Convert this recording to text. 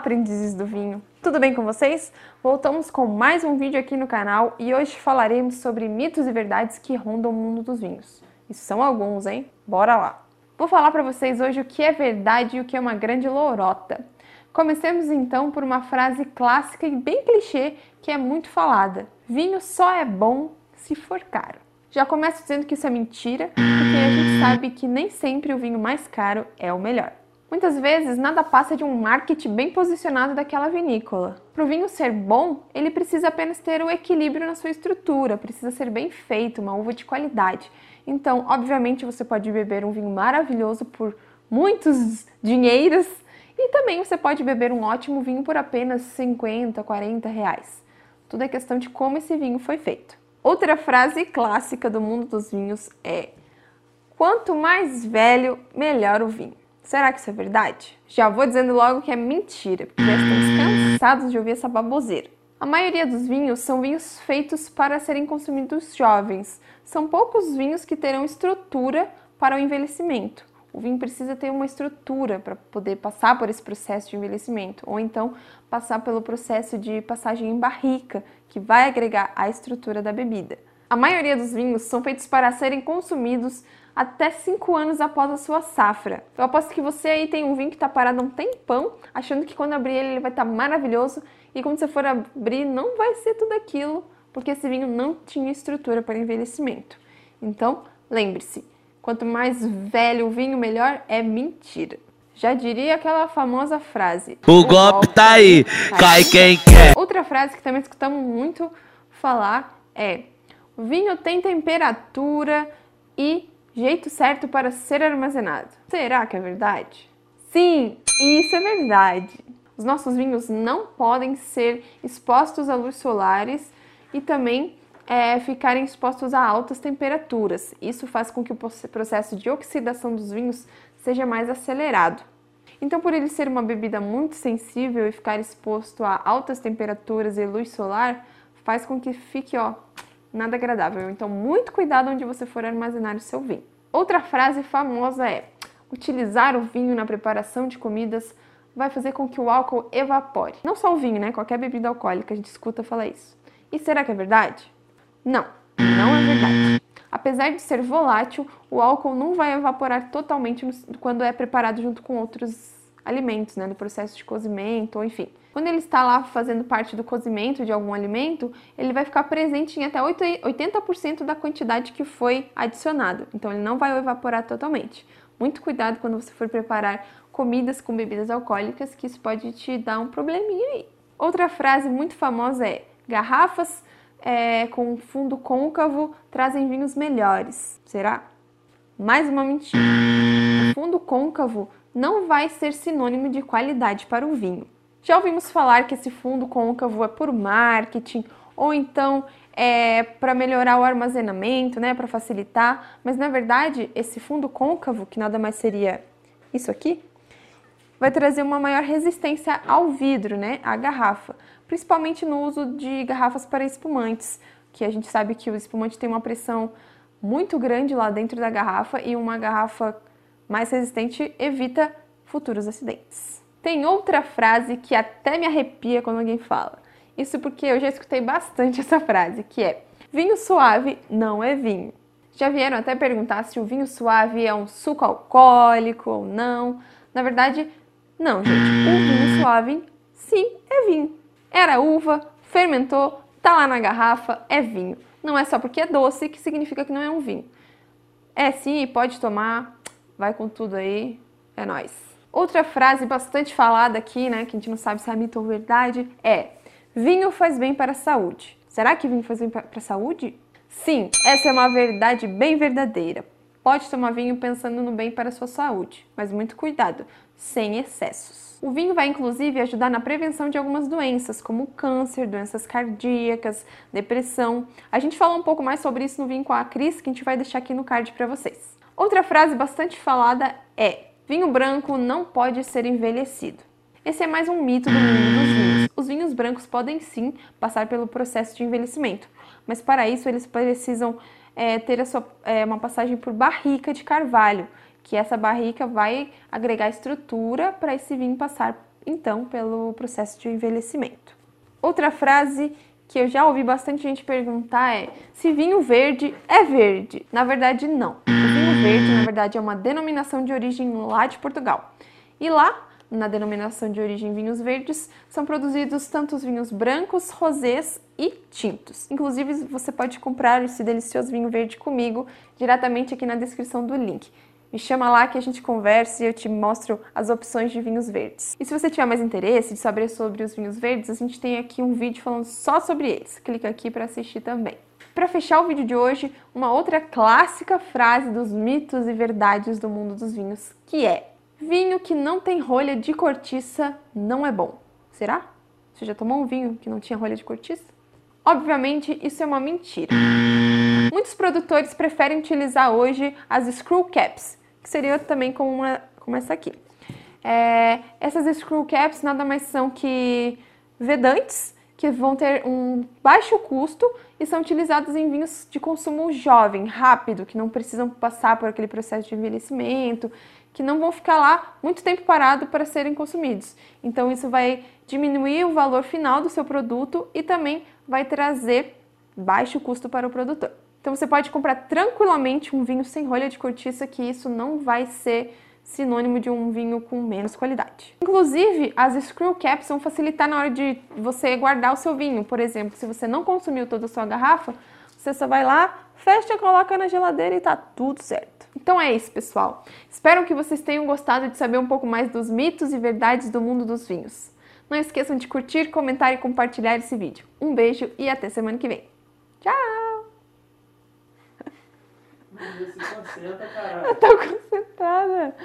aprendizes do vinho! Tudo bem com vocês? Voltamos com mais um vídeo aqui no canal e hoje falaremos sobre mitos e verdades que rondam o mundo dos vinhos. E são alguns, hein? Bora lá! Vou falar para vocês hoje o que é verdade e o que é uma grande lorota. Comecemos então por uma frase clássica e bem clichê que é muito falada: vinho só é bom se for caro. Já começo dizendo que isso é mentira, porque a gente sabe que nem sempre o vinho mais caro é o melhor. Muitas vezes nada passa de um marketing bem posicionado daquela vinícola. Para o vinho ser bom, ele precisa apenas ter o equilíbrio na sua estrutura, precisa ser bem feito, uma uva de qualidade. Então, obviamente, você pode beber um vinho maravilhoso por muitos dinheiros e também você pode beber um ótimo vinho por apenas 50, 40 reais. Tudo é questão de como esse vinho foi feito. Outra frase clássica do mundo dos vinhos é: quanto mais velho, melhor o vinho. Será que isso é verdade? Já vou dizendo logo que é mentira, porque já estamos cansados de ouvir essa baboseira. A maioria dos vinhos são vinhos feitos para serem consumidos jovens. São poucos vinhos que terão estrutura para o envelhecimento. O vinho precisa ter uma estrutura para poder passar por esse processo de envelhecimento, ou então passar pelo processo de passagem em barrica, que vai agregar à estrutura da bebida. A maioria dos vinhos são feitos para serem consumidos até 5 anos após a sua safra. Eu aposto que você aí tem um vinho que está parado há um tempão, achando que quando abrir ele, ele vai estar tá maravilhoso, e quando você for abrir não vai ser tudo aquilo, porque esse vinho não tinha estrutura para envelhecimento. Então, lembre-se, quanto mais velho o vinho, melhor é mentira. Já diria aquela famosa frase: O, o golpe tá aí, tá cai quem quer. Outra frase que também escutamos muito falar é: vinho tem temperatura e jeito certo para ser armazenado. Será que é verdade? Sim, isso é verdade. Os nossos vinhos não podem ser expostos à luz solares e também é, ficarem expostos a altas temperaturas. Isso faz com que o processo de oxidação dos vinhos seja mais acelerado. Então, por ele ser uma bebida muito sensível e ficar exposto a altas temperaturas e luz solar, faz com que fique, ó, nada agradável. Então, muito cuidado onde você for armazenar o seu vinho. Outra frase famosa é: utilizar o vinho na preparação de comidas vai fazer com que o álcool evapore. Não só o vinho, né? Qualquer bebida alcoólica a gente escuta falar isso. E será que é verdade? Não, não é verdade. Apesar de ser volátil, o álcool não vai evaporar totalmente quando é preparado junto com outros alimentos, né, no processo de cozimento, ou enfim. Quando ele está lá fazendo parte do cozimento de algum alimento, ele vai ficar presente em até 80% da quantidade que foi adicionado. Então ele não vai evaporar totalmente. Muito cuidado quando você for preparar comidas com bebidas alcoólicas, que isso pode te dar um probleminha aí. Outra frase muito famosa é: garrafas é, com fundo côncavo trazem vinhos melhores. Será? Mais uma mentira. O fundo côncavo não vai ser sinônimo de qualidade para o vinho. Já ouvimos falar que esse fundo côncavo é por marketing ou então é para melhorar o armazenamento, né, para facilitar, mas na verdade esse fundo côncavo, que nada mais seria isso aqui, vai trazer uma maior resistência ao vidro, né, à garrafa, principalmente no uso de garrafas para espumantes, que a gente sabe que o espumante tem uma pressão muito grande lá dentro da garrafa e uma garrafa mais resistente evita futuros acidentes. Tem outra frase que até me arrepia quando alguém fala. Isso porque eu já escutei bastante essa frase, que é: vinho suave não é vinho. Já vieram até perguntar se o vinho suave é um suco alcoólico ou não. Na verdade, não, gente. O vinho suave, sim, é vinho. Era uva, fermentou, tá lá na garrafa, é vinho. Não é só porque é doce que significa que não é um vinho. É sim, pode tomar, vai com tudo aí, é nós. Outra frase bastante falada aqui, né, que a gente não sabe se é mito ou verdade, é: vinho faz bem para a saúde. Será que vinho faz bem para a saúde? Sim, essa é uma verdade bem verdadeira. Pode tomar vinho pensando no bem para a sua saúde, mas muito cuidado, sem excessos. O vinho vai inclusive ajudar na prevenção de algumas doenças, como câncer, doenças cardíacas, depressão. A gente falou um pouco mais sobre isso no vinho com a Cris, que a gente vai deixar aqui no card para vocês. Outra frase bastante falada é: Vinho branco não pode ser envelhecido. Esse é mais um mito do mundo dos vinhos. Os vinhos brancos podem sim passar pelo processo de envelhecimento, mas para isso eles precisam é, ter sua, é, uma passagem por barrica de carvalho, que essa barrica vai agregar estrutura para esse vinho passar então pelo processo de envelhecimento. Outra frase que eu já ouvi bastante gente perguntar é se vinho verde é verde. Na verdade, não. Verde, na verdade, é uma denominação de origem lá de Portugal. E lá, na denominação de origem vinhos verdes, são produzidos tanto os vinhos brancos, rosés e tintos. Inclusive, você pode comprar esse delicioso vinho verde comigo diretamente aqui na descrição do link. Me chama lá que a gente conversa e eu te mostro as opções de vinhos verdes. E se você tiver mais interesse de saber sobre os vinhos verdes, a gente tem aqui um vídeo falando só sobre eles. Clica aqui para assistir também. Para fechar o vídeo de hoje, uma outra clássica frase dos mitos e verdades do mundo dos vinhos, que é: vinho que não tem rolha de cortiça não é bom. Será? Você já tomou um vinho que não tinha rolha de cortiça? Obviamente, isso é uma mentira. Muitos produtores preferem utilizar hoje as screw caps, que seria também como, uma, como essa aqui. É, essas screw caps nada mais são que vedantes, que vão ter um baixo custo e são utilizados em vinhos de consumo jovem, rápido, que não precisam passar por aquele processo de envelhecimento, que não vão ficar lá muito tempo parado para serem consumidos. Então isso vai diminuir o valor final do seu produto e também vai trazer baixo custo para o produtor. Então você pode comprar tranquilamente um vinho sem rolha de cortiça, que isso não vai ser sinônimo de um vinho com menos qualidade. Inclusive, as screw caps vão facilitar na hora de você guardar o seu vinho. Por exemplo, se você não consumiu toda a sua garrafa, você só vai lá, fecha, coloca na geladeira e tá tudo certo. Então é isso, pessoal. Espero que vocês tenham gostado de saber um pouco mais dos mitos e verdades do mundo dos vinhos. Não esqueçam de curtir, comentar e compartilhar esse vídeo. Um beijo e até semana que vem. Tchau! Concentra, caralho. Eu tô com